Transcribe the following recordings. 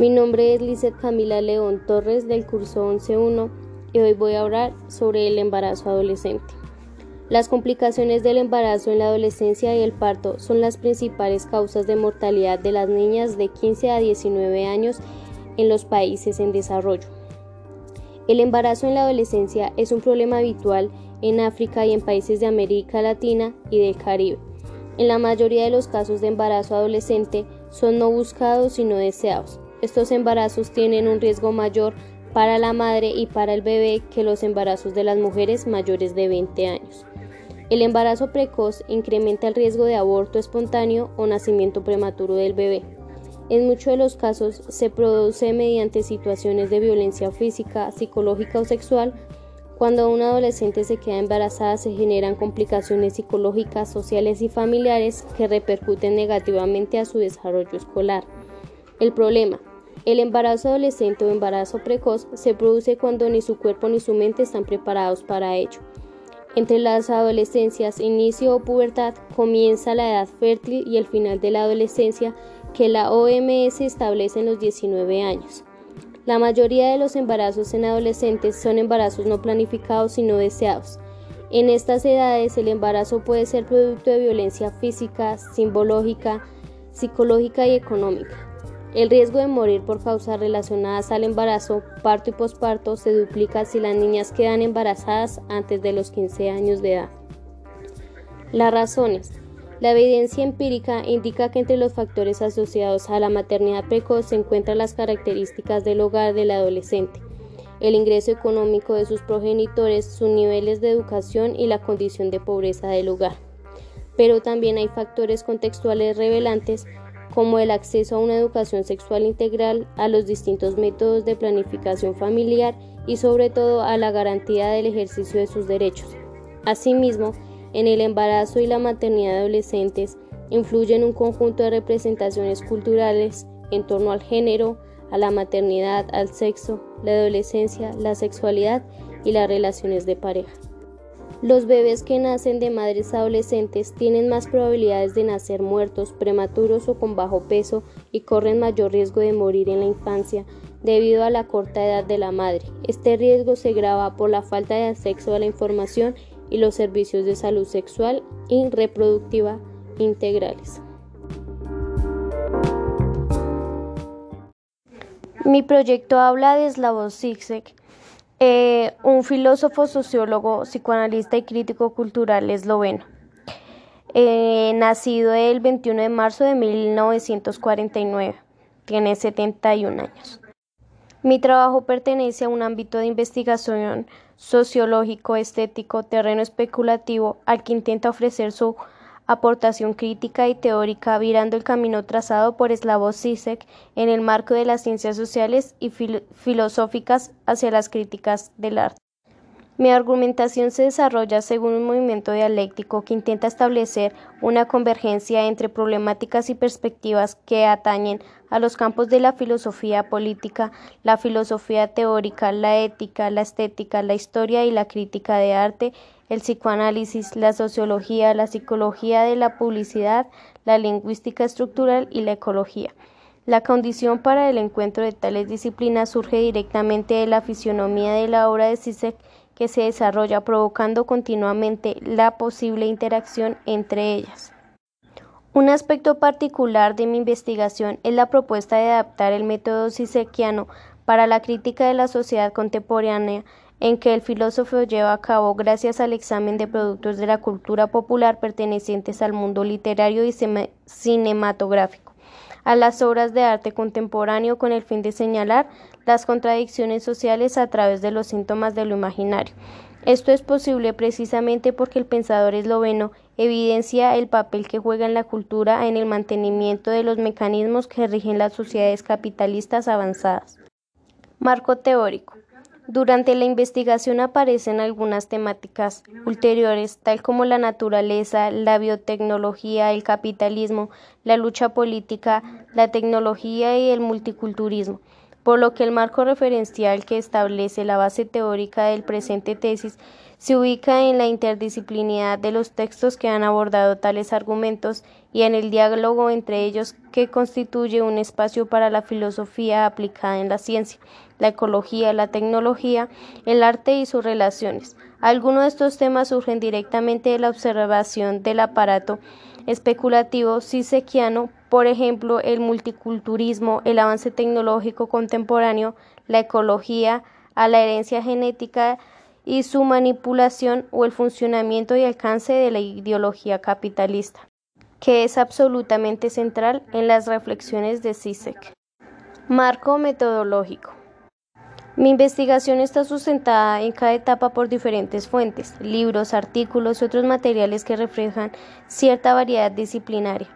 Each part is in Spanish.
Mi nombre es Lizeth Camila León Torres del curso 11.1 y hoy voy a hablar sobre el embarazo adolescente. Las complicaciones del embarazo en la adolescencia y el parto son las principales causas de mortalidad de las niñas de 15 a 19 años en los países en desarrollo. El embarazo en la adolescencia es un problema habitual en África y en países de América Latina y del Caribe. En la mayoría de los casos de embarazo adolescente son no buscados y no deseados. Estos embarazos tienen un riesgo mayor para la madre y para el bebé que los embarazos de las mujeres mayores de 20 años. El embarazo precoz incrementa el riesgo de aborto espontáneo o nacimiento prematuro del bebé. En muchos de los casos se produce mediante situaciones de violencia física, psicológica o sexual. Cuando una adolescente se queda embarazada se generan complicaciones psicológicas, sociales y familiares que repercuten negativamente a su desarrollo escolar. El problema el embarazo adolescente o embarazo precoz se produce cuando ni su cuerpo ni su mente están preparados para ello. Entre las adolescencias, inicio o pubertad, comienza la edad fértil y el final de la adolescencia que la OMS establece en los 19 años. La mayoría de los embarazos en adolescentes son embarazos no planificados y no deseados. En estas edades el embarazo puede ser producto de violencia física, simbológica, psicológica y económica. El riesgo de morir por causas relacionadas al embarazo, parto y posparto se duplica si las niñas quedan embarazadas antes de los 15 años de edad. Las razones. La evidencia empírica indica que entre los factores asociados a la maternidad precoz se encuentran las características del hogar del adolescente, el ingreso económico de sus progenitores, sus niveles de educación y la condición de pobreza del hogar. Pero también hay factores contextuales revelantes como el acceso a una educación sexual integral, a los distintos métodos de planificación familiar y sobre todo a la garantía del ejercicio de sus derechos. Asimismo, en el embarazo y la maternidad de adolescentes influyen un conjunto de representaciones culturales en torno al género, a la maternidad, al sexo, la adolescencia, la sexualidad y las relaciones de pareja. Los bebés que nacen de madres adolescentes tienen más probabilidades de nacer muertos, prematuros o con bajo peso y corren mayor riesgo de morir en la infancia debido a la corta edad de la madre. Este riesgo se grava por la falta de acceso a la información y los servicios de salud sexual y reproductiva integrales. Mi proyecto habla de Slavoj Zizek, eh, un filósofo, sociólogo, psicoanalista y crítico cultural esloveno. Eh, nacido el 21 de marzo de 1949. Tiene 71 años. Mi trabajo pertenece a un ámbito de investigación sociológico, estético, terreno especulativo, al que intenta ofrecer su aportación crítica y teórica virando el camino trazado por Slavoj Zizek en el marco de las ciencias sociales y filosóficas hacia las críticas del arte. Mi argumentación se desarrolla según un movimiento dialéctico que intenta establecer una convergencia entre problemáticas y perspectivas que atañen a los campos de la filosofía política, la filosofía teórica, la ética, la estética, la historia y la crítica de arte el psicoanálisis, la sociología, la psicología de la publicidad, la lingüística estructural y la ecología. La condición para el encuentro de tales disciplinas surge directamente de la fisionomía de la obra de Zizek que se desarrolla provocando continuamente la posible interacción entre ellas. Un aspecto particular de mi investigación es la propuesta de adaptar el método Zizekiano para la crítica de la sociedad contemporánea en que el filósofo lleva a cabo gracias al examen de productos de la cultura popular pertenecientes al mundo literario y cinematográfico, a las obras de arte contemporáneo con el fin de señalar las contradicciones sociales a través de los síntomas de lo imaginario. Esto es posible precisamente porque el pensador esloveno evidencia el papel que juega en la cultura en el mantenimiento de los mecanismos que rigen las sociedades capitalistas avanzadas. Marco teórico. Durante la investigación aparecen algunas temáticas ulteriores, tal como la naturaleza, la biotecnología, el capitalismo, la lucha política, la tecnología y el multiculturismo, por lo que el marco referencial que establece la base teórica del presente tesis Se ubica en la interdisciplinidad de los textos que han abordado tales argumentos y en el diálogo entre ellos que constituye un espacio para la filosofía aplicada en la ciencia, la ecología, la tecnología, el arte y sus relaciones. Algunos de estos temas surgen directamente de la observación del aparato especulativo sisequiano, por ejemplo, el multiculturalismo, el avance tecnológico contemporáneo, la ecología, a la herencia genética y su manipulación o el funcionamiento y alcance de la ideología capitalista, que es absolutamente central en las reflexiones de Zizek. Marco metodológico. Mi investigación está sustentada en cada etapa por diferentes fuentes, libros, artículos y otros materiales que reflejan cierta variedad disciplinaria,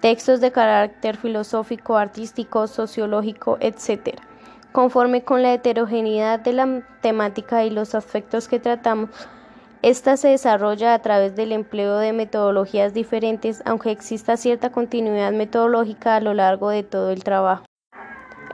textos de carácter filosófico, artístico, sociológico, etc. Conforme con la heterogeneidad de la temática y los aspectos que tratamos, esta se desarrolla a través del empleo de metodologías diferentes, aunque exista cierta continuidad metodológica a lo largo de todo el trabajo.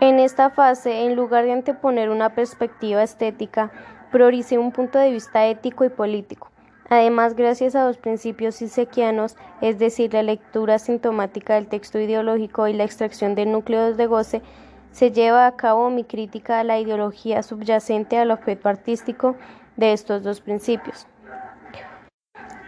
En esta fase, en lugar de anteponer una perspectiva estética, prioricé un punto de vista ético y político. Además, gracias a dos principios sisequianos, es decir, la lectura sintomática del texto ideológico y la extracción de núcleos de goce, se lleva a cabo mi crítica a la ideología subyacente al objeto artístico de estos dos principios.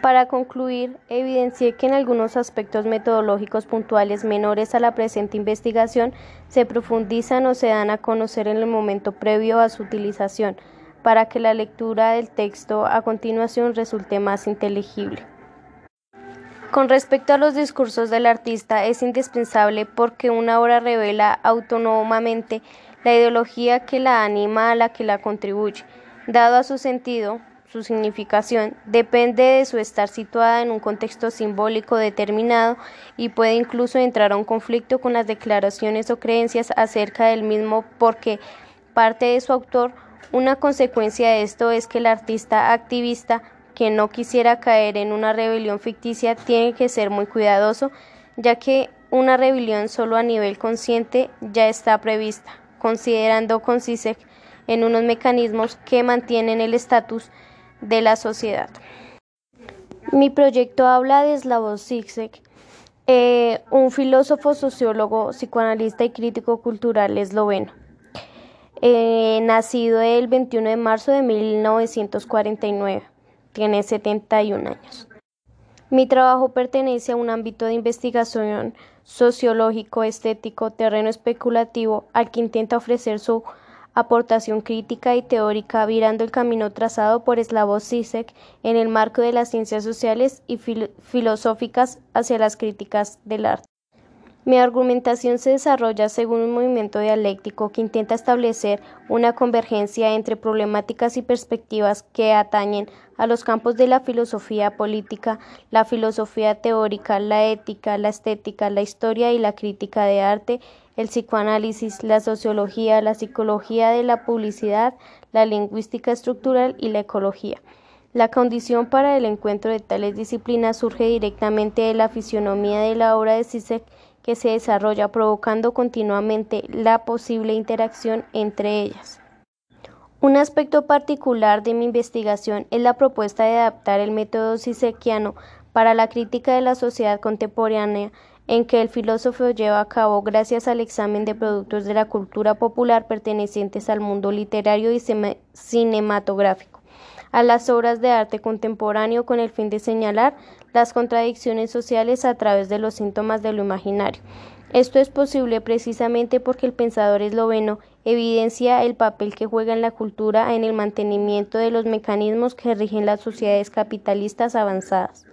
Para concluir, evidencié que en algunos aspectos metodológicos puntuales menores a la presente investigación se profundizan o se dan a conocer en el momento previo a su utilización, para que la lectura del texto a continuación resulte más inteligible. Con respecto a los discursos del artista, es indispensable porque una obra revela autónomamente la ideología que la anima a la que la contribuye. Dado a su sentido, su significación depende de su estar situada en un contexto simbólico determinado y puede incluso entrar a un conflicto con las declaraciones o creencias acerca del mismo porque parte de su autor. Una consecuencia de esto es que el artista activista que no quisiera caer en una rebelión ficticia tiene que ser muy cuidadoso, ya que una rebelión solo a nivel consciente ya está prevista, considerando con CISEC en unos mecanismos que mantienen el estatus de la sociedad. Mi proyecto habla de Slavoj Zizek, eh, un filósofo, sociólogo, psicoanalista y crítico cultural esloveno. Eh, nacido el 21 de marzo de 1949 tiene 71 años. Mi trabajo pertenece a un ámbito de investigación sociológico, estético, terreno especulativo, al que intenta ofrecer su aportación crítica y teórica virando el camino trazado por Slavoj Zizek en el marco de las ciencias sociales y filosóficas hacia las críticas del arte. Mi argumentación se desarrolla según un movimiento dialéctico que intenta establecer una convergencia entre problemáticas y perspectivas que atañen a los campos de la filosofía política, la filosofía teórica, la ética, la estética, la historia y la crítica de arte, el psicoanálisis, la sociología, la psicología de la publicidad, la lingüística estructural y la ecología. La condición para el encuentro de tales disciplinas surge directamente de la fisionomía de la obra de Zizek que se desarrolla provocando continuamente la posible interacción entre ellas. Un aspecto particular de mi investigación es la propuesta de adaptar el método sisequiano para la crítica de la sociedad contemporánea en que el filósofo lleva a cabo gracias al examen de productos de la cultura popular pertenecientes al mundo literario y cinematográfico, a las obras de arte contemporáneo con el fin de señalar las contradicciones sociales a través de los síntomas de lo imaginario. Esto es posible precisamente porque el pensador esloveno evidencia el papel que juega en la cultura en el mantenimiento de los mecanismos que rigen las sociedades capitalistas avanzadas.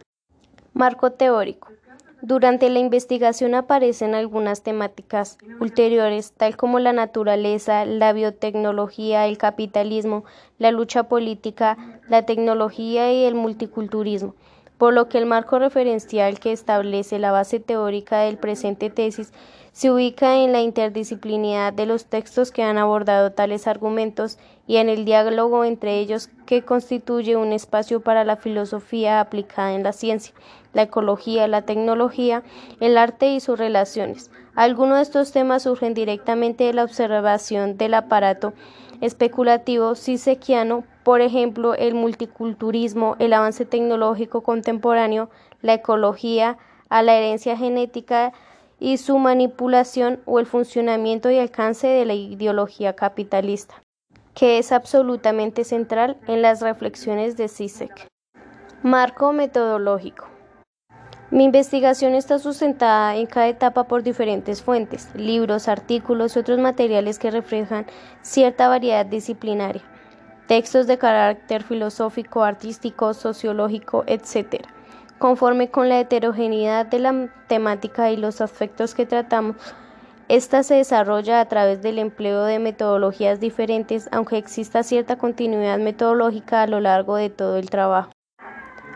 Marco teórico. Durante la investigación aparecen algunas temáticas ulteriores, tal como la naturaleza, la biotecnología, el capitalismo, la lucha política, la tecnología y el multiculturalismo por lo que el marco referencial que establece la base teórica del presente tesis se ubica en la interdisciplinidad de los textos que han abordado tales argumentos y en el diálogo entre ellos que constituye un espacio para la filosofía aplicada en la ciencia, la ecología, la tecnología, el arte y sus relaciones. Algunos de estos temas surgen directamente de la observación del aparato especulativo sisequiano, por ejemplo, el multiculturalismo, el avance tecnológico contemporáneo, la ecología, a la herencia genética y su manipulación o el funcionamiento y alcance de la ideología capitalista, que es absolutamente central en las reflexiones de Zizek. Marco metodológico. Mi investigación está sustentada en cada etapa por diferentes fuentes, libros, artículos y otros materiales que reflejan cierta variedad disciplinaria, textos de carácter filosófico, artístico, sociológico, etc. Conforme con la heterogeneidad de la temática y los aspectos que tratamos, esta se desarrolla a través del empleo de metodologías diferentes, aunque exista cierta continuidad metodológica a lo largo de todo el trabajo.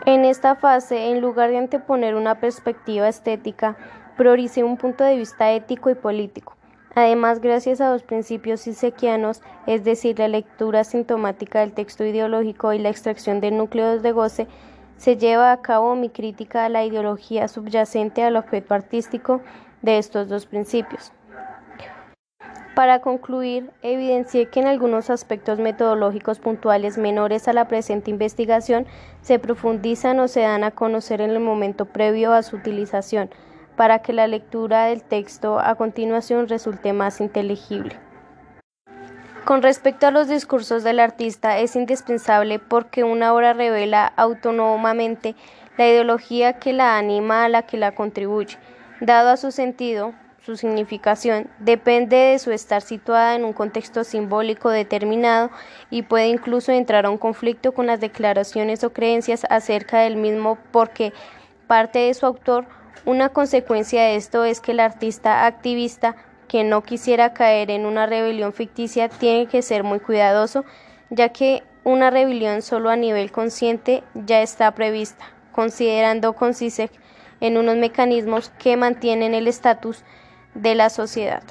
En esta fase, en lugar de anteponer una perspectiva estética, prioricé un punto de vista ético y político. Además, gracias a dos principios sisequianos, es decir, la lectura sintomática del texto ideológico y la extracción de núcleos de goce, se lleva a cabo mi crítica a la ideología subyacente al objeto artístico de estos dos principios. Para concluir, evidencié que en algunos aspectos metodológicos puntuales menores a la presente investigación se profundizan o se dan a conocer en el momento previo a su utilización, para que la lectura del texto a continuación resulte más inteligible. Con respecto a los discursos del artista, es indispensable porque una obra revela autónomamente la ideología que la anima a la que la contribuye, dado a su sentido, su significación depende de su estar situada en un contexto simbólico determinado y puede incluso entrar a un conflicto con las declaraciones o creencias acerca del mismo porque parte de su autor. Una consecuencia de esto es que el artista activista que no quisiera caer en una rebelión ficticia tiene que ser muy cuidadoso, ya que una rebelión solo a nivel consciente ya está prevista, considerando con en unos mecanismos que mantienen el estatus de la sociedad.